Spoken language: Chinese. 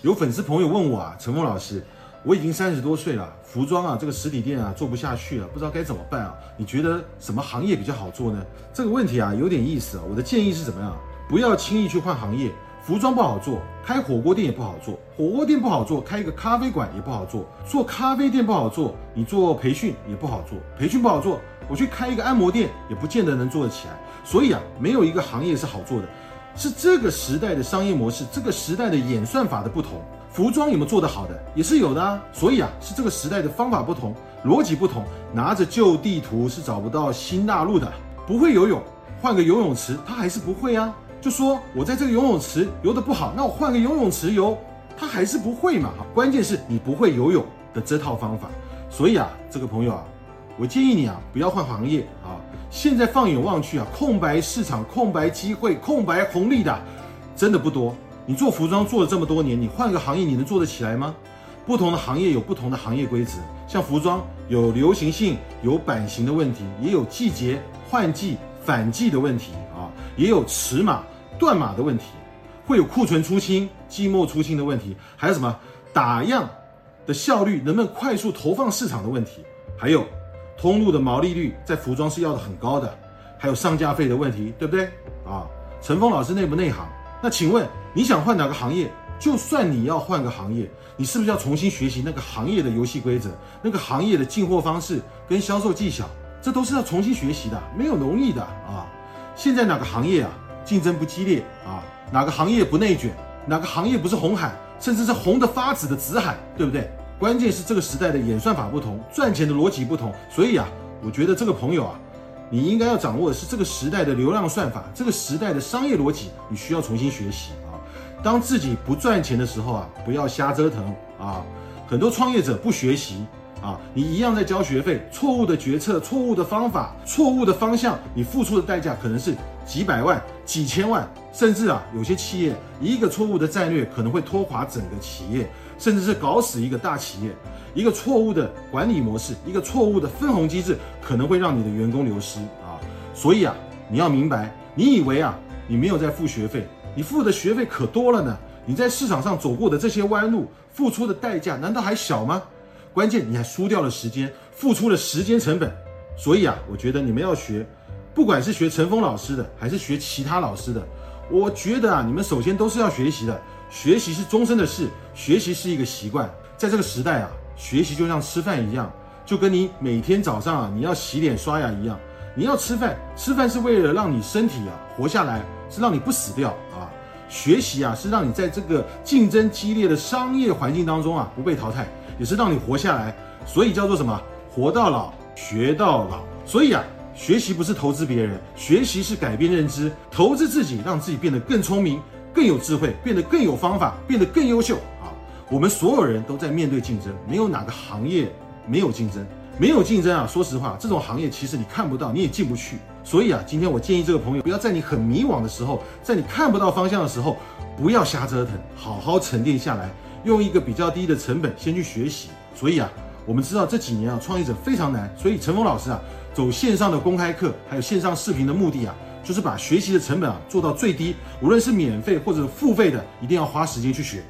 有粉丝朋友问我啊，陈峰老师，我已经三十多岁了，服装啊这个实体店啊做不下去了，不知道该怎么办啊？你觉得什么行业比较好做呢？这个问题啊有点意思啊。我的建议是怎么样？不要轻易去换行业。服装不好做，开火锅店也不好做，火锅店不好做，开一个咖啡馆也不好做，做咖啡店不好做，你做培训也不好做，培训不好做，我去开一个按摩店也不见得能做得起来。所以啊，没有一个行业是好做的。是这个时代的商业模式，这个时代的演算法的不同。服装有没有做得好的，也是有的啊。所以啊，是这个时代的方法不同，逻辑不同。拿着旧地图是找不到新大陆的。不会游泳，换个游泳池，他还是不会啊。就说我在这个游泳池游得不好，那我换个游泳池游，他还是不会嘛。关键是你不会游泳的这套方法。所以啊，这个朋友啊，我建议你啊，不要换行业啊。现在放眼望去啊，空白市场、空白机会、空白红利的，真的不多。你做服装做了这么多年，你换个行业，你能做得起来吗？不同的行业有不同的行业规则，像服装有流行性、有版型的问题，也有季节换季反季的问题啊，也有尺码断码的问题，会有库存出清、季末出清的问题，还有什么打样的效率能不能快速投放市场的问题，还有。通路的毛利率在服装是要的很高的，还有上架费的问题，对不对啊？陈峰老师内不内行？那请问你想换哪个行业？就算你要换个行业，你是不是要重新学习那个行业的游戏规则、那个行业的进货方式跟销售技巧？这都是要重新学习的，没有容易的啊！现在哪个行业啊竞争不激烈啊？哪个行业不内卷？哪个行业不是红海，甚至是红的发紫的紫海，对不对？关键是这个时代的演算法不同，赚钱的逻辑不同，所以啊，我觉得这个朋友啊，你应该要掌握的是这个时代的流量算法，这个时代的商业逻辑，你需要重新学习啊。当自己不赚钱的时候啊，不要瞎折腾啊。很多创业者不学习啊，你一样在交学费，错误的决策、错误的方法、错误的方向，你付出的代价可能是几百万、几千万，甚至啊，有些企业一个错误的战略可能会拖垮整个企业。甚至是搞死一个大企业，一个错误的管理模式，一个错误的分红机制，可能会让你的员工流失啊！所以啊，你要明白，你以为啊，你没有在付学费，你付的学费可多了呢。你在市场上走过的这些弯路，付出的代价难道还小吗？关键你还输掉了时间，付出了时间成本。所以啊，我觉得你们要学，不管是学陈峰老师的，还是学其他老师的，我觉得啊，你们首先都是要学习的。学习是终身的事，学习是一个习惯。在这个时代啊，学习就像吃饭一样，就跟你每天早上啊你要洗脸刷牙一样。你要吃饭，吃饭是为了让你身体啊活下来，是让你不死掉啊。学习啊是让你在这个竞争激烈的商业环境当中啊不被淘汰，也是让你活下来。所以叫做什么？活到老，学到老。所以啊，学习不是投资别人，学习是改变认知，投资自己，让自己变得更聪明。更有智慧，变得更有方法，变得更优秀啊！我们所有人都在面对竞争，没有哪个行业没有竞争，没有竞争啊！说实话，这种行业其实你看不到，你也进不去。所以啊，今天我建议这个朋友，不要在你很迷惘的时候，在你看不到方向的时候，不要瞎折腾，好好沉淀下来，用一个比较低的成本先去学习。所以啊，我们知道这几年啊，创业者非常难，所以陈峰老师啊，走线上的公开课，还有线上视频的目的啊。就是把学习的成本啊做到最低，无论是免费或者付费的，一定要花时间去学。